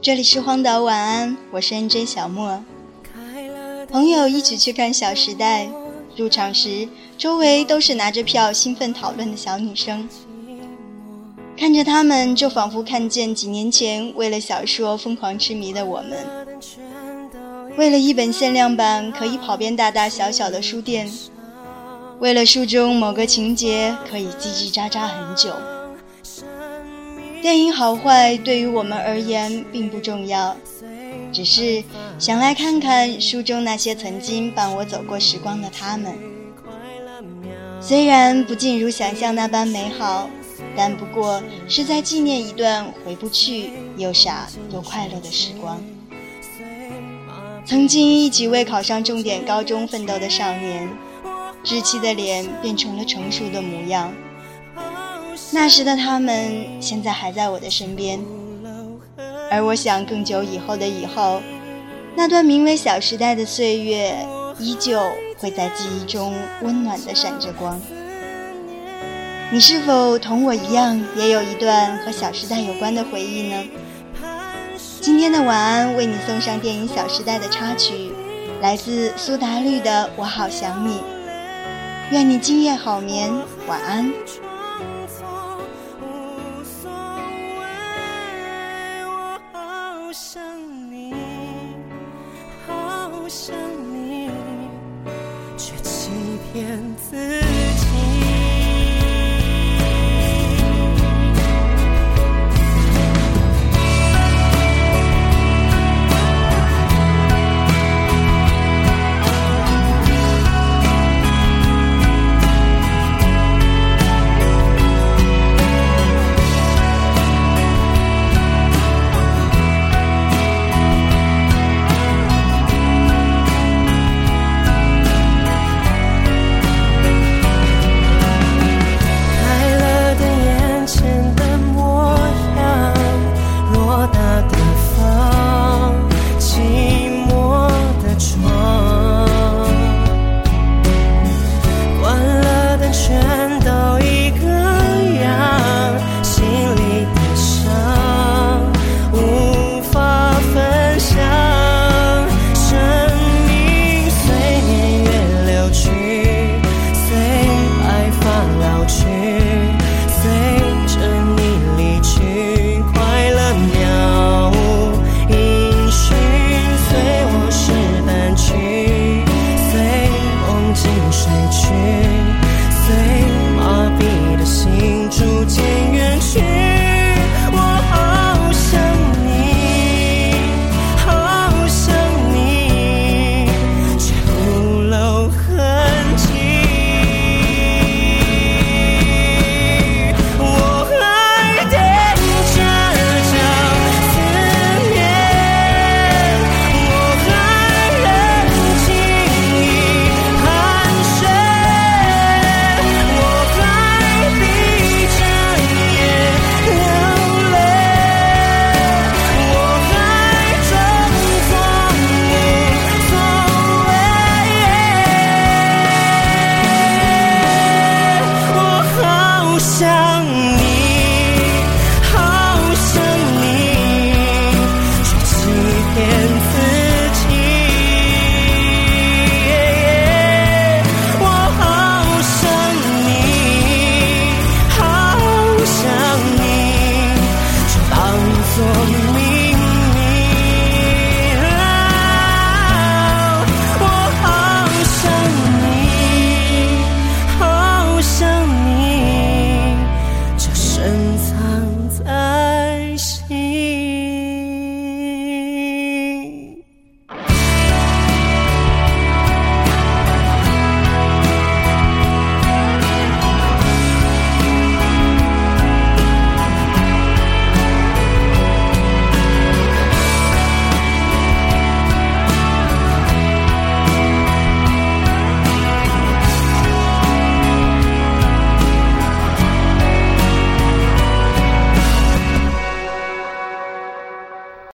这里是荒岛晚安，我是 N J 小莫。朋友一起去看《小时代》，入场时周围都是拿着票兴奋讨论的小女生，看着他们就仿佛看见几年前为了小说疯狂痴迷的我们，为了一本限量版可以跑遍大大小小的书店，为了书中某个情节可以叽叽喳喳很久。电影好坏对于我们而言并不重要，只是想来看看书中那些曾经伴我走过时光的他们。虽然不尽如想象那般美好，但不过是在纪念一段回不去又傻又快乐的时光。曾经一起为考上重点高中奋斗的少年，稚气的脸变成了成熟的模样。那时的他们，现在还在我的身边，而我想，更久以后的以后，那段名为《小时代》的岁月，依旧会在记忆中温暖的闪着光。你是否同我一样，也有一段和《小时代》有关的回忆呢？今天的晚安，为你送上电影《小时代》的插曲，来自苏打绿的《我好想你》。愿你今夜好眠，晚安。天赐。我想你就当作。